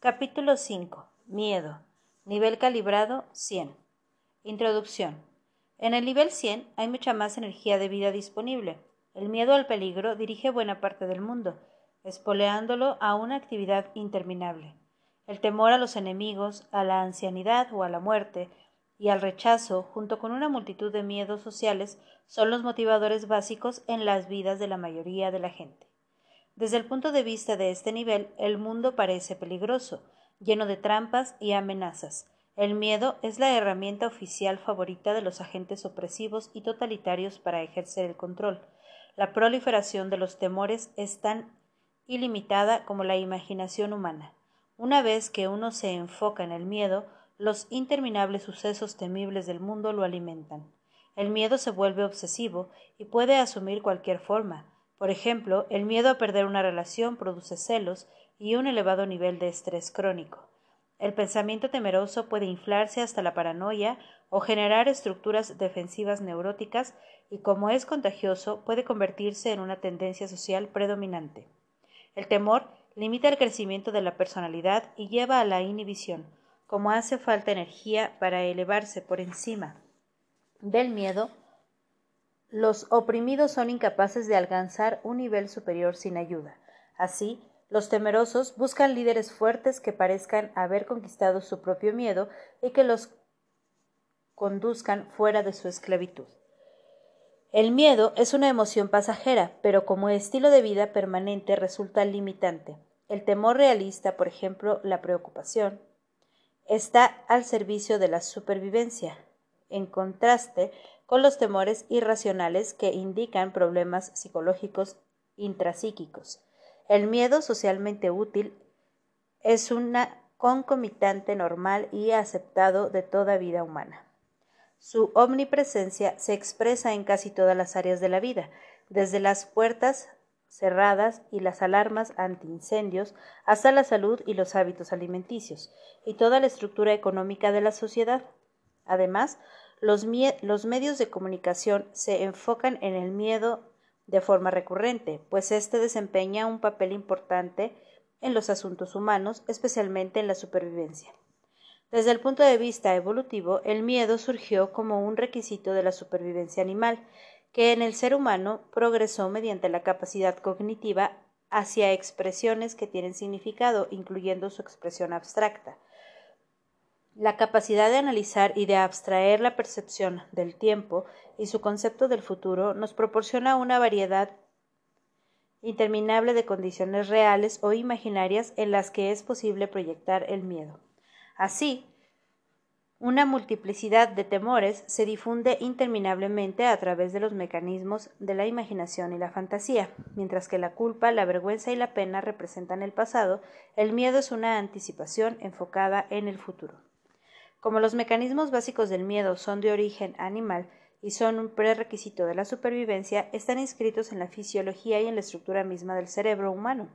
Capítulo 5. Miedo. Nivel calibrado 100. Introducción. En el nivel 100 hay mucha más energía de vida disponible. El miedo al peligro dirige buena parte del mundo, espoleándolo a una actividad interminable. El temor a los enemigos, a la ancianidad o a la muerte, y al rechazo, junto con una multitud de miedos sociales, son los motivadores básicos en las vidas de la mayoría de la gente. Desde el punto de vista de este nivel, el mundo parece peligroso, lleno de trampas y amenazas. El miedo es la herramienta oficial favorita de los agentes opresivos y totalitarios para ejercer el control. La proliferación de los temores es tan ilimitada como la imaginación humana. Una vez que uno se enfoca en el miedo, los interminables sucesos temibles del mundo lo alimentan. El miedo se vuelve obsesivo y puede asumir cualquier forma. Por ejemplo, el miedo a perder una relación produce celos y un elevado nivel de estrés crónico. El pensamiento temeroso puede inflarse hasta la paranoia o generar estructuras defensivas neuróticas y como es contagioso puede convertirse en una tendencia social predominante. El temor limita el crecimiento de la personalidad y lleva a la inhibición, como hace falta energía para elevarse por encima del miedo, los oprimidos son incapaces de alcanzar un nivel superior sin ayuda. Así, los temerosos buscan líderes fuertes que parezcan haber conquistado su propio miedo y que los conduzcan fuera de su esclavitud. El miedo es una emoción pasajera, pero como estilo de vida permanente resulta limitante. El temor realista, por ejemplo, la preocupación, está al servicio de la supervivencia, en contraste con los temores irracionales que indican problemas psicológicos intrapsíquicos. El miedo socialmente útil es una concomitante normal y aceptado de toda vida humana. Su omnipresencia se expresa en casi todas las áreas de la vida, desde las puertas cerradas y las alarmas antiincendios hasta la salud y los hábitos alimenticios y toda la estructura económica de la sociedad. Además, los, medios de comunicación se enfocan en el miedo de forma recurrente, pues éste desempeña un papel importante en los asuntos humanos, especialmente en la supervivencia. Desde el punto de vista evolutivo, el miedo surgió como un requisito de la supervivencia animal que en el ser humano progresó mediante la capacidad cognitiva hacia expresiones que tienen significado, incluyendo su expresión abstracta. La capacidad de analizar y de abstraer la percepción del tiempo y su concepto del futuro nos proporciona una variedad interminable de condiciones reales o imaginarias en las que es posible proyectar el miedo. Así, una multiplicidad de temores se difunde interminablemente a través de los mecanismos de la imaginación y la fantasía. Mientras que la culpa, la vergüenza y la pena representan el pasado, el miedo es una anticipación enfocada en el futuro. Como los mecanismos básicos del miedo son de origen animal y son un prerequisito de la supervivencia, están inscritos en la fisiología y en la estructura misma del cerebro humano.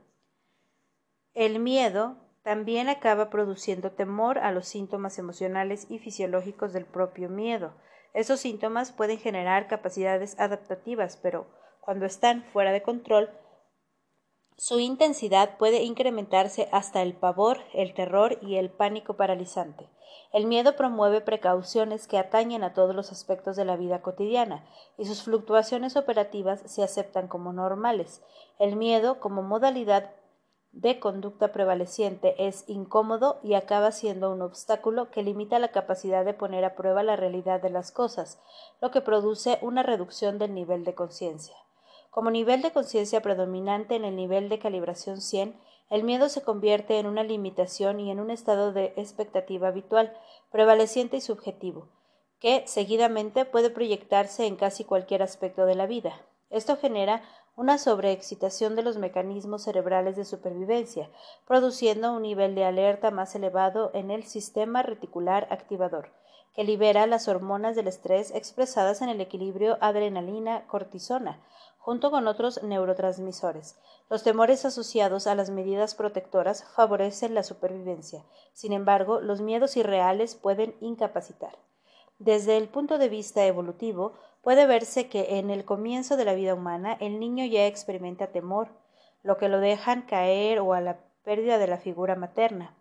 El miedo también acaba produciendo temor a los síntomas emocionales y fisiológicos del propio miedo. Esos síntomas pueden generar capacidades adaptativas, pero cuando están fuera de control, su intensidad puede incrementarse hasta el pavor, el terror y el pánico paralizante. El miedo promueve precauciones que atañen a todos los aspectos de la vida cotidiana, y sus fluctuaciones operativas se aceptan como normales. El miedo, como modalidad de conducta prevaleciente es incómodo y acaba siendo un obstáculo que limita la capacidad de poner a prueba la realidad de las cosas, lo que produce una reducción del nivel de conciencia. Como nivel de conciencia predominante en el nivel de calibración 100, el miedo se convierte en una limitación y en un estado de expectativa habitual, prevaleciente y subjetivo, que seguidamente puede proyectarse en casi cualquier aspecto de la vida. Esto genera una sobreexcitación de los mecanismos cerebrales de supervivencia, produciendo un nivel de alerta más elevado en el sistema reticular activador, que libera las hormonas del estrés expresadas en el equilibrio adrenalina-cortisona, junto con otros neurotransmisores. Los temores asociados a las medidas protectoras favorecen la supervivencia. Sin embargo, los miedos irreales pueden incapacitar. Desde el punto de vista evolutivo, puede verse que en el comienzo de la vida humana el niño ya experimenta temor, lo que lo dejan caer o a la pérdida de la figura materna.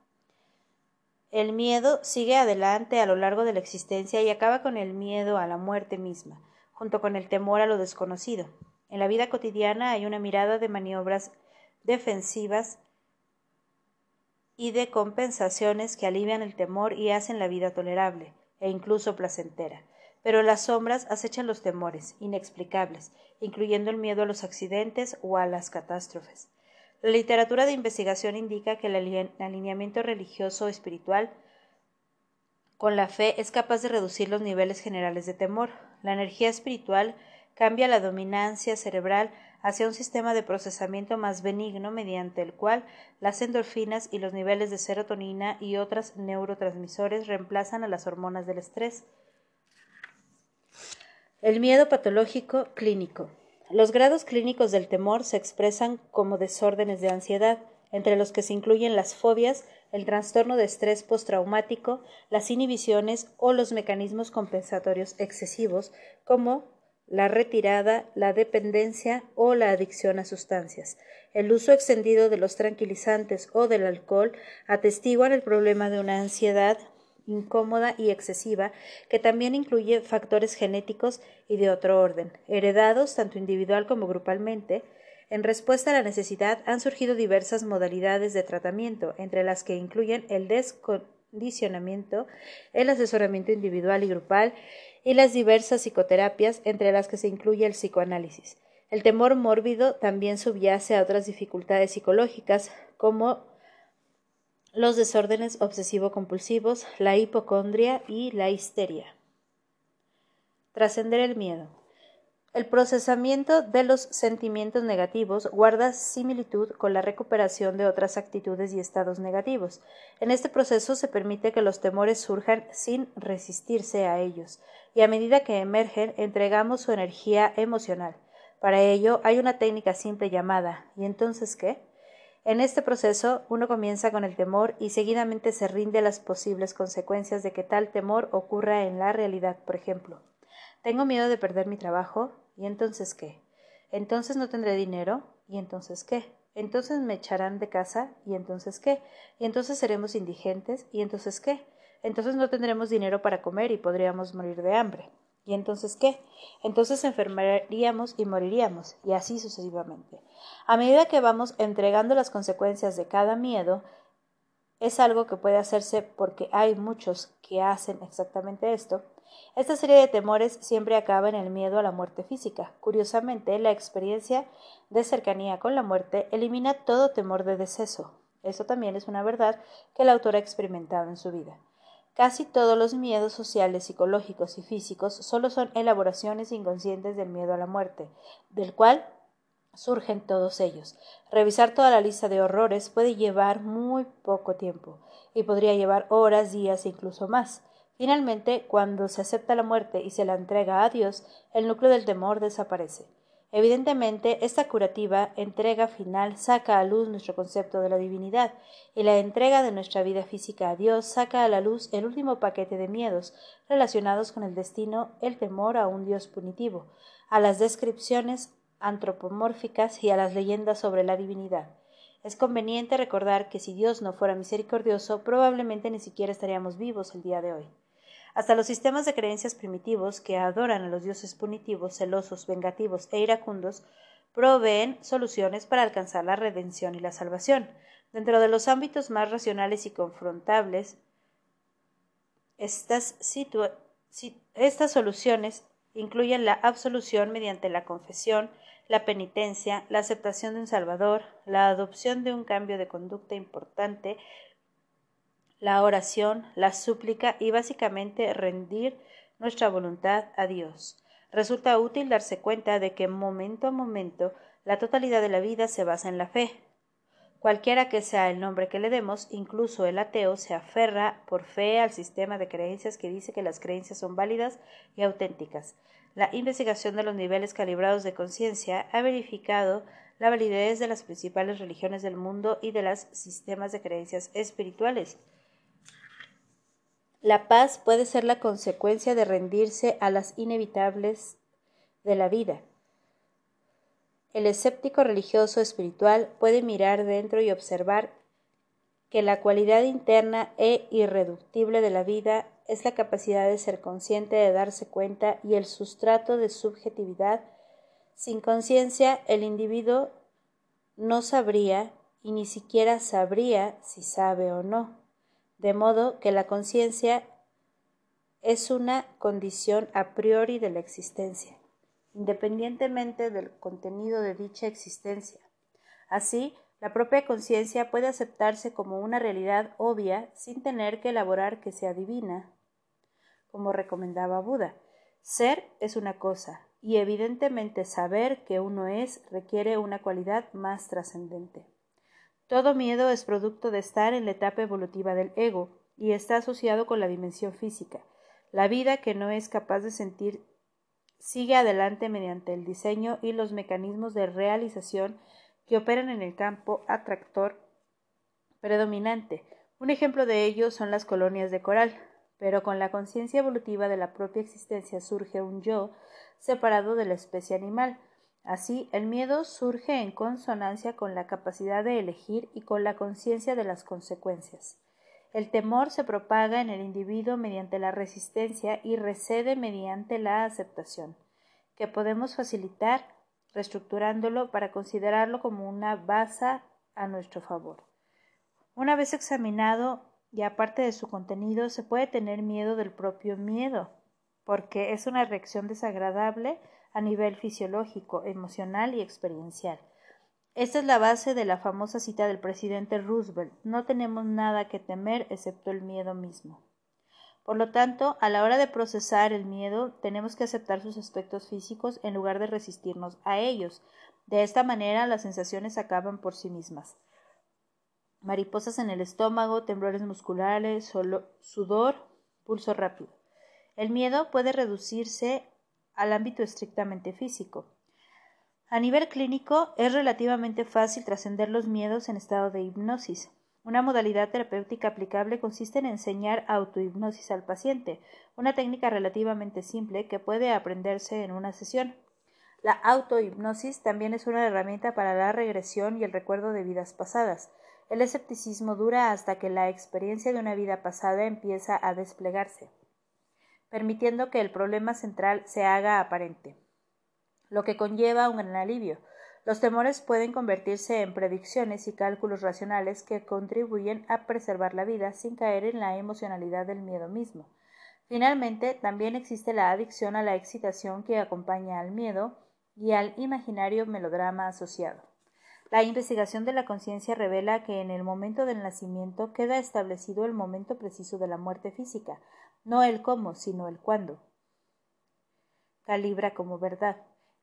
El miedo sigue adelante a lo largo de la existencia y acaba con el miedo a la muerte misma, junto con el temor a lo desconocido. En la vida cotidiana hay una mirada de maniobras defensivas y de compensaciones que alivian el temor y hacen la vida tolerable e incluso placentera. Pero las sombras acechan los temores, inexplicables, incluyendo el miedo a los accidentes o a las catástrofes. La literatura de investigación indica que el alineamiento religioso espiritual con la fe es capaz de reducir los niveles generales de temor. La energía espiritual cambia la dominancia cerebral hacia un sistema de procesamiento más benigno mediante el cual las endorfinas y los niveles de serotonina y otros neurotransmisores reemplazan a las hormonas del estrés. El miedo patológico clínico. Los grados clínicos del temor se expresan como desórdenes de ansiedad, entre los que se incluyen las fobias, el trastorno de estrés postraumático, las inhibiciones o los mecanismos compensatorios excesivos, como la retirada, la dependencia o la adicción a sustancias. El uso extendido de los tranquilizantes o del alcohol atestiguan el problema de una ansiedad incómoda y excesiva, que también incluye factores genéticos y de otro orden, heredados tanto individual como grupalmente. En respuesta a la necesidad han surgido diversas modalidades de tratamiento, entre las que incluyen el descondicionamiento, el asesoramiento individual y grupal y las diversas psicoterapias, entre las que se incluye el psicoanálisis. El temor mórbido también subyace a otras dificultades psicológicas, como los desórdenes obsesivo-compulsivos, la hipocondria y la histeria. Trascender el miedo. El procesamiento de los sentimientos negativos guarda similitud con la recuperación de otras actitudes y estados negativos. En este proceso se permite que los temores surjan sin resistirse a ellos, y a medida que emergen entregamos su energía emocional. Para ello hay una técnica simple llamada ¿y entonces qué? En este proceso, uno comienza con el temor y seguidamente se rinde a las posibles consecuencias de que tal temor ocurra en la realidad. Por ejemplo, tengo miedo de perder mi trabajo, ¿y entonces qué? Entonces no tendré dinero, ¿y entonces qué? Entonces me echarán de casa, ¿y entonces qué? Y entonces seremos indigentes, ¿y entonces qué? Entonces no tendremos dinero para comer y podríamos morir de hambre. ¿Y entonces qué? Entonces enfermaríamos y moriríamos, y así sucesivamente. A medida que vamos entregando las consecuencias de cada miedo, es algo que puede hacerse porque hay muchos que hacen exactamente esto. Esta serie de temores siempre acaba en el miedo a la muerte física. Curiosamente, la experiencia de cercanía con la muerte elimina todo temor de deceso. Eso también es una verdad que el autor ha experimentado en su vida. Casi todos los miedos sociales, psicológicos y físicos solo son elaboraciones inconscientes del miedo a la muerte, del cual surgen todos ellos. Revisar toda la lista de horrores puede llevar muy poco tiempo, y podría llevar horas, días e incluso más. Finalmente, cuando se acepta la muerte y se la entrega a Dios, el núcleo del temor desaparece. Evidentemente, esta curativa entrega final saca a luz nuestro concepto de la divinidad, y la entrega de nuestra vida física a Dios saca a la luz el último paquete de miedos relacionados con el destino, el temor a un Dios punitivo, a las descripciones antropomórficas y a las leyendas sobre la divinidad. Es conveniente recordar que si Dios no fuera misericordioso, probablemente ni siquiera estaríamos vivos el día de hoy. Hasta los sistemas de creencias primitivos que adoran a los dioses punitivos, celosos, vengativos e iracundos proveen soluciones para alcanzar la redención y la salvación. Dentro de los ámbitos más racionales y confrontables, estas, estas soluciones incluyen la absolución mediante la confesión, la penitencia, la aceptación de un Salvador, la adopción de un cambio de conducta importante, la oración, la súplica y básicamente rendir nuestra voluntad a Dios. Resulta útil darse cuenta de que momento a momento la totalidad de la vida se basa en la fe. Cualquiera que sea el nombre que le demos, incluso el ateo se aferra por fe al sistema de creencias que dice que las creencias son válidas y auténticas. La investigación de los niveles calibrados de conciencia ha verificado la validez de las principales religiones del mundo y de los sistemas de creencias espirituales. La paz puede ser la consecuencia de rendirse a las inevitables de la vida. El escéptico religioso espiritual puede mirar dentro y observar que la cualidad interna e irreductible de la vida es la capacidad de ser consciente, de darse cuenta y el sustrato de subjetividad. Sin conciencia, el individuo no sabría y ni siquiera sabría si sabe o no, de modo que la conciencia es una condición a priori de la existencia, independientemente del contenido de dicha existencia. Así, la propia conciencia puede aceptarse como una realidad obvia sin tener que elaborar que sea divina, como recomendaba Buda. Ser es una cosa, y evidentemente saber que uno es requiere una cualidad más trascendente. Todo miedo es producto de estar en la etapa evolutiva del ego y está asociado con la dimensión física. La vida que no es capaz de sentir sigue adelante mediante el diseño y los mecanismos de realización que operan en el campo atractor predominante. Un ejemplo de ello son las colonias de coral, pero con la conciencia evolutiva de la propia existencia surge un yo separado de la especie animal. Así, el miedo surge en consonancia con la capacidad de elegir y con la conciencia de las consecuencias. El temor se propaga en el individuo mediante la resistencia y recede mediante la aceptación, que podemos facilitar reestructurándolo para considerarlo como una base a nuestro favor. Una vez examinado y aparte de su contenido, se puede tener miedo del propio miedo, porque es una reacción desagradable a nivel fisiológico, emocional y experiencial. Esta es la base de la famosa cita del presidente Roosevelt. No tenemos nada que temer excepto el miedo mismo. Por lo tanto, a la hora de procesar el miedo, tenemos que aceptar sus aspectos físicos en lugar de resistirnos a ellos. De esta manera, las sensaciones acaban por sí mismas. Mariposas en el estómago, temblores musculares, sudor, pulso rápido. El miedo puede reducirse al ámbito estrictamente físico. A nivel clínico, es relativamente fácil trascender los miedos en estado de hipnosis. Una modalidad terapéutica aplicable consiste en enseñar autohipnosis al paciente, una técnica relativamente simple que puede aprenderse en una sesión. La autohipnosis también es una herramienta para la regresión y el recuerdo de vidas pasadas. El escepticismo dura hasta que la experiencia de una vida pasada empieza a desplegarse, permitiendo que el problema central se haga aparente lo que conlleva un gran alivio. Los temores pueden convertirse en predicciones y cálculos racionales que contribuyen a preservar la vida sin caer en la emocionalidad del miedo mismo. Finalmente, también existe la adicción a la excitación que acompaña al miedo y al imaginario melodrama asociado. La investigación de la conciencia revela que en el momento del nacimiento queda establecido el momento preciso de la muerte física, no el cómo, sino el cuándo. Calibra como verdad.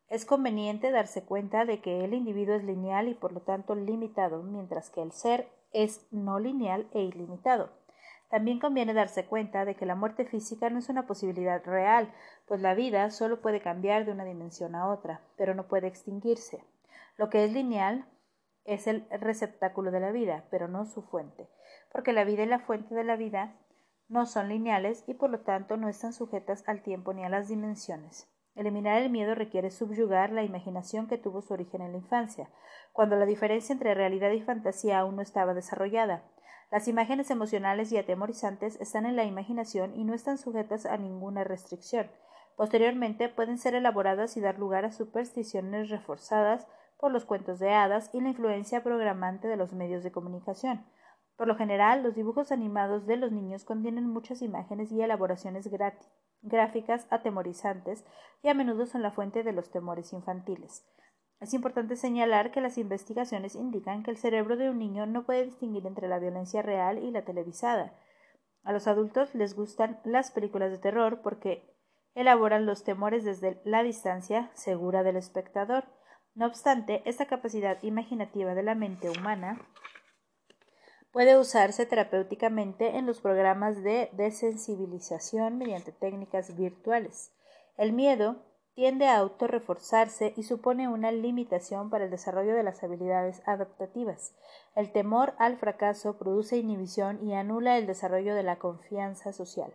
Es conveniente darse cuenta de que el individuo es lineal y por lo tanto limitado, mientras que el ser es no lineal e ilimitado. También conviene darse cuenta de que la muerte física no es una posibilidad real, pues la vida solo puede cambiar de una dimensión a otra, pero no puede extinguirse. Lo que es lineal es el receptáculo de la vida, pero no su fuente, porque la vida y la fuente de la vida no son lineales y por lo tanto no están sujetas al tiempo ni a las dimensiones. Eliminar el miedo requiere subyugar la imaginación que tuvo su origen en la infancia, cuando la diferencia entre realidad y fantasía aún no estaba desarrollada. Las imágenes emocionales y atemorizantes están en la imaginación y no están sujetas a ninguna restricción. Posteriormente pueden ser elaboradas y dar lugar a supersticiones reforzadas por los cuentos de hadas y la influencia programante de los medios de comunicación. Por lo general, los dibujos animados de los niños contienen muchas imágenes y elaboraciones gráficas atemorizantes y a menudo son la fuente de los temores infantiles. Es importante señalar que las investigaciones indican que el cerebro de un niño no puede distinguir entre la violencia real y la televisada. A los adultos les gustan las películas de terror porque elaboran los temores desde la distancia segura del espectador. No obstante, esta capacidad imaginativa de la mente humana Puede usarse terapéuticamente en los programas de desensibilización mediante técnicas virtuales. El miedo tiende a autorreforzarse y supone una limitación para el desarrollo de las habilidades adaptativas. El temor al fracaso produce inhibición y anula el desarrollo de la confianza social.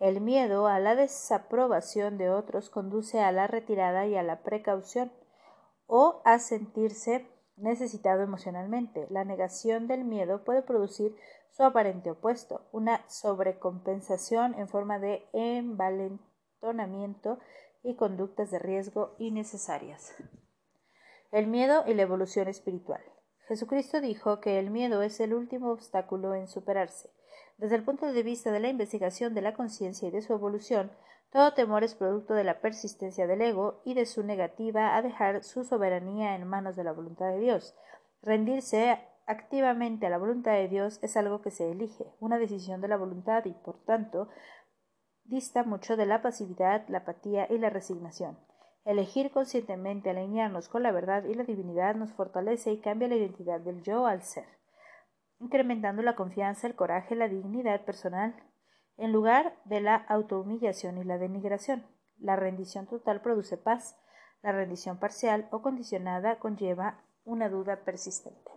El miedo a la desaprobación de otros conduce a la retirada y a la precaución o a sentirse necesitado emocionalmente. La negación del miedo puede producir su aparente opuesto, una sobrecompensación en forma de envalentonamiento y conductas de riesgo innecesarias. El miedo y la evolución espiritual. Jesucristo dijo que el miedo es el último obstáculo en superarse. Desde el punto de vista de la investigación de la conciencia y de su evolución, todo temor es producto de la persistencia del ego y de su negativa a dejar su soberanía en manos de la voluntad de Dios. Rendirse activamente a la voluntad de Dios es algo que se elige, una decisión de la voluntad y, por tanto, dista mucho de la pasividad, la apatía y la resignación. Elegir conscientemente alinearnos con la verdad y la divinidad nos fortalece y cambia la identidad del yo al ser, incrementando la confianza, el coraje, la dignidad personal, en lugar de la autohumillación y la denigración. La rendición total produce paz, la rendición parcial o condicionada conlleva una duda persistente.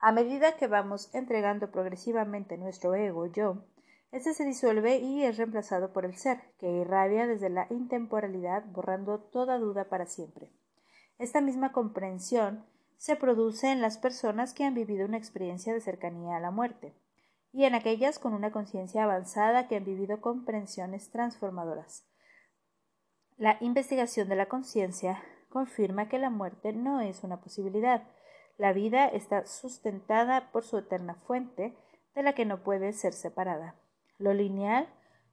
A medida que vamos entregando progresivamente nuestro ego yo, este se disuelve y es reemplazado por el ser, que irradia desde la intemporalidad, borrando toda duda para siempre. Esta misma comprensión se produce en las personas que han vivido una experiencia de cercanía a la muerte y en aquellas con una conciencia avanzada que han vivido comprensiones transformadoras. La investigación de la conciencia confirma que la muerte no es una posibilidad. La vida está sustentada por su eterna fuente, de la que no puede ser separada. Lo lineal,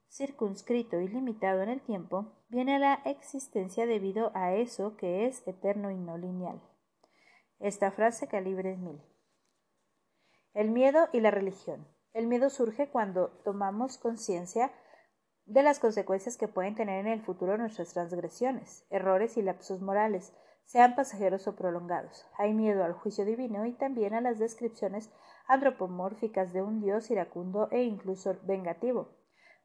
circunscrito y limitado en el tiempo, viene a la existencia debido a eso que es eterno y no lineal. Esta frase calibre mil. El miedo y la religión. El miedo surge cuando tomamos conciencia de las consecuencias que pueden tener en el futuro nuestras transgresiones, errores y lapsos morales, sean pasajeros o prolongados. Hay miedo al juicio divino y también a las descripciones antropomórficas de un Dios iracundo e incluso vengativo.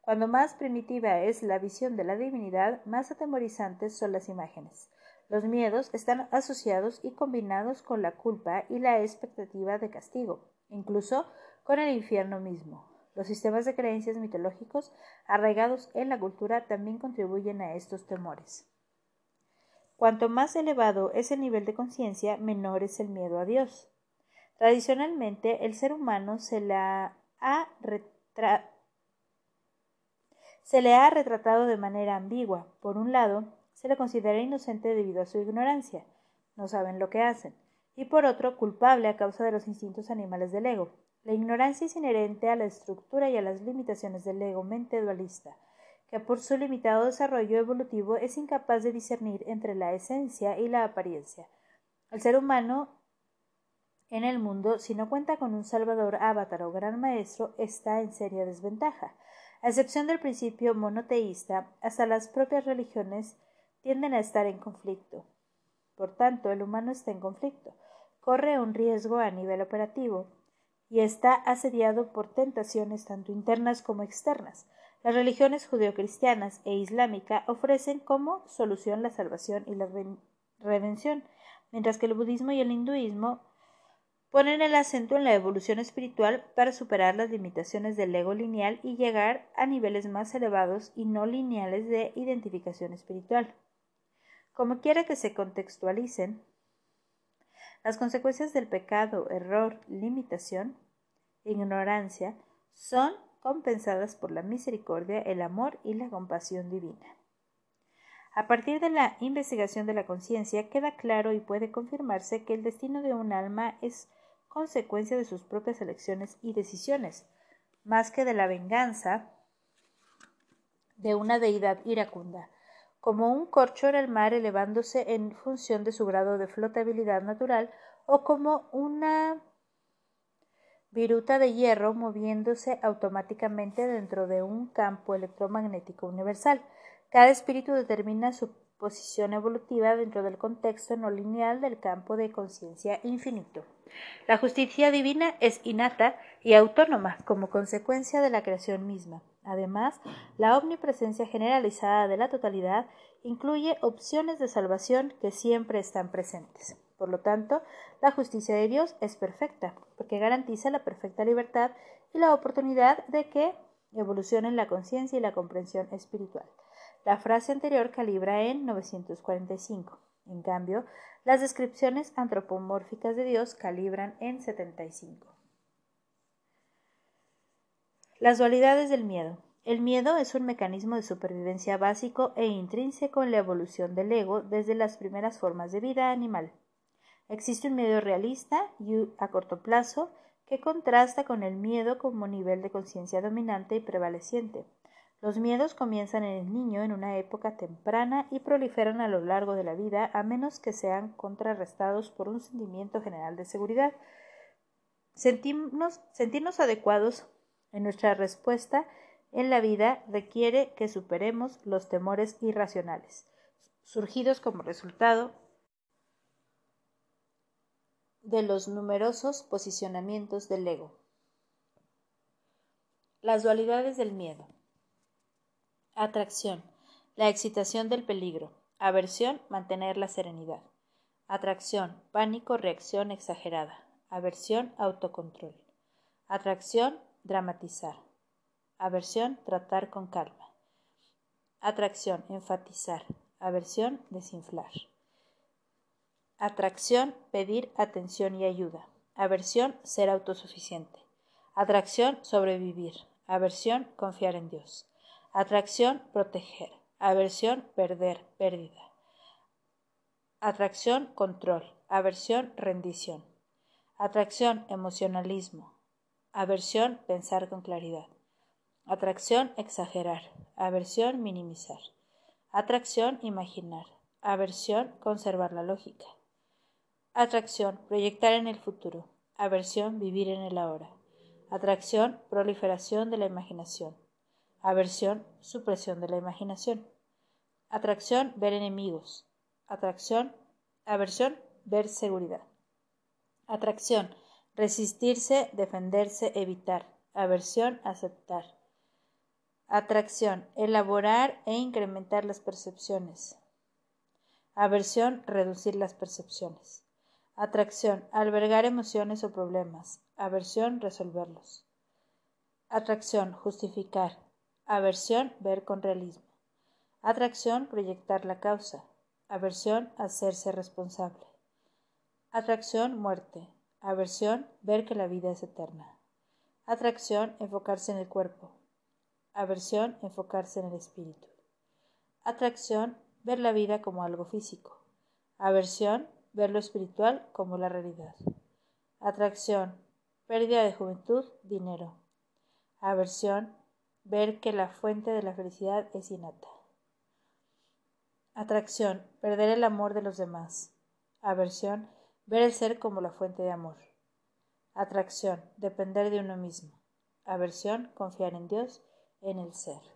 Cuando más primitiva es la visión de la divinidad, más atemorizantes son las imágenes. Los miedos están asociados y combinados con la culpa y la expectativa de castigo. Incluso con el infierno mismo. Los sistemas de creencias mitológicos arraigados en la cultura también contribuyen a estos temores. Cuanto más elevado es el nivel de conciencia, menor es el miedo a Dios. Tradicionalmente, el ser humano se, se le ha retratado de manera ambigua. Por un lado, se le considera inocente debido a su ignorancia, no saben lo que hacen, y por otro, culpable a causa de los instintos animales del ego. La ignorancia es inherente a la estructura y a las limitaciones del ego mente dualista, que por su limitado desarrollo evolutivo es incapaz de discernir entre la esencia y la apariencia. El ser humano en el mundo, si no cuenta con un salvador, avatar o gran maestro, está en seria desventaja. A excepción del principio monoteísta, hasta las propias religiones tienden a estar en conflicto. Por tanto, el humano está en conflicto. Corre un riesgo a nivel operativo, y está asediado por tentaciones tanto internas como externas. Las religiones judeocristianas e islámica ofrecen como solución la salvación y la redención, mientras que el budismo y el hinduismo ponen el acento en la evolución espiritual para superar las limitaciones del ego lineal y llegar a niveles más elevados y no lineales de identificación espiritual. Como quiera que se contextualicen, las consecuencias del pecado, error, limitación, ignorancia son compensadas por la misericordia, el amor y la compasión divina. A partir de la investigación de la conciencia queda claro y puede confirmarse que el destino de un alma es consecuencia de sus propias elecciones y decisiones, más que de la venganza de una deidad iracunda como un corcho en el mar elevándose en función de su grado de flotabilidad natural o como una viruta de hierro moviéndose automáticamente dentro de un campo electromagnético universal. Cada espíritu determina su posición evolutiva dentro del contexto no lineal del campo de conciencia infinito. La justicia divina es innata y autónoma como consecuencia de la creación misma. Además, la omnipresencia generalizada de la totalidad incluye opciones de salvación que siempre están presentes. Por lo tanto, la justicia de Dios es perfecta, porque garantiza la perfecta libertad y la oportunidad de que evolucionen la conciencia y la comprensión espiritual. La frase anterior calibra en 945. En cambio, las descripciones antropomórficas de Dios calibran en 75. Las dualidades del miedo. El miedo es un mecanismo de supervivencia básico e intrínseco en la evolución del ego desde las primeras formas de vida animal. Existe un miedo realista y a corto plazo que contrasta con el miedo como nivel de conciencia dominante y prevaleciente. Los miedos comienzan en el niño en una época temprana y proliferan a lo largo de la vida a menos que sean contrarrestados por un sentimiento general de seguridad. Sentirnos, sentirnos adecuados en nuestra respuesta en la vida requiere que superemos los temores irracionales, surgidos como resultado de los numerosos posicionamientos del ego. Las dualidades del miedo. Atracción. La excitación del peligro. Aversión. Mantener la serenidad. Atracción. Pánico. Reacción exagerada. Aversión. Autocontrol. Atracción. Dramatizar. Aversión, tratar con calma. Atracción, enfatizar. Aversión, desinflar. Atracción, pedir atención y ayuda. Aversión, ser autosuficiente. Atracción, sobrevivir. Aversión, confiar en Dios. Atracción, proteger. Aversión, perder, pérdida. Atracción, control. Aversión, rendición. Atracción, emocionalismo. Aversión, pensar con claridad. Atracción, exagerar. Aversión, minimizar. Atracción, imaginar. Aversión, conservar la lógica. Atracción, proyectar en el futuro. Aversión, vivir en el ahora. Atracción, proliferación de la imaginación. Aversión, supresión de la imaginación. Atracción, ver enemigos. Atracción, aversión, ver seguridad. Atracción, resistirse, defenderse, evitar. Aversión, aceptar. Atracción. Elaborar e incrementar las percepciones. Aversión. Reducir las percepciones. Atracción. Albergar emociones o problemas. Aversión. Resolverlos. Atracción. Justificar. Aversión. Ver con realismo. Atracción. Proyectar la causa. Aversión. Hacerse responsable. Atracción. Muerte. Aversión. Ver que la vida es eterna. Atracción. Enfocarse en el cuerpo. Aversión, enfocarse en el espíritu. Atracción, ver la vida como algo físico. Aversión, ver lo espiritual como la realidad. Atracción, pérdida de juventud, dinero. Aversión, ver que la fuente de la felicidad es innata. Atracción, perder el amor de los demás. Aversión, ver el ser como la fuente de amor. Atracción, depender de uno mismo. Aversión, confiar en Dios en el ser.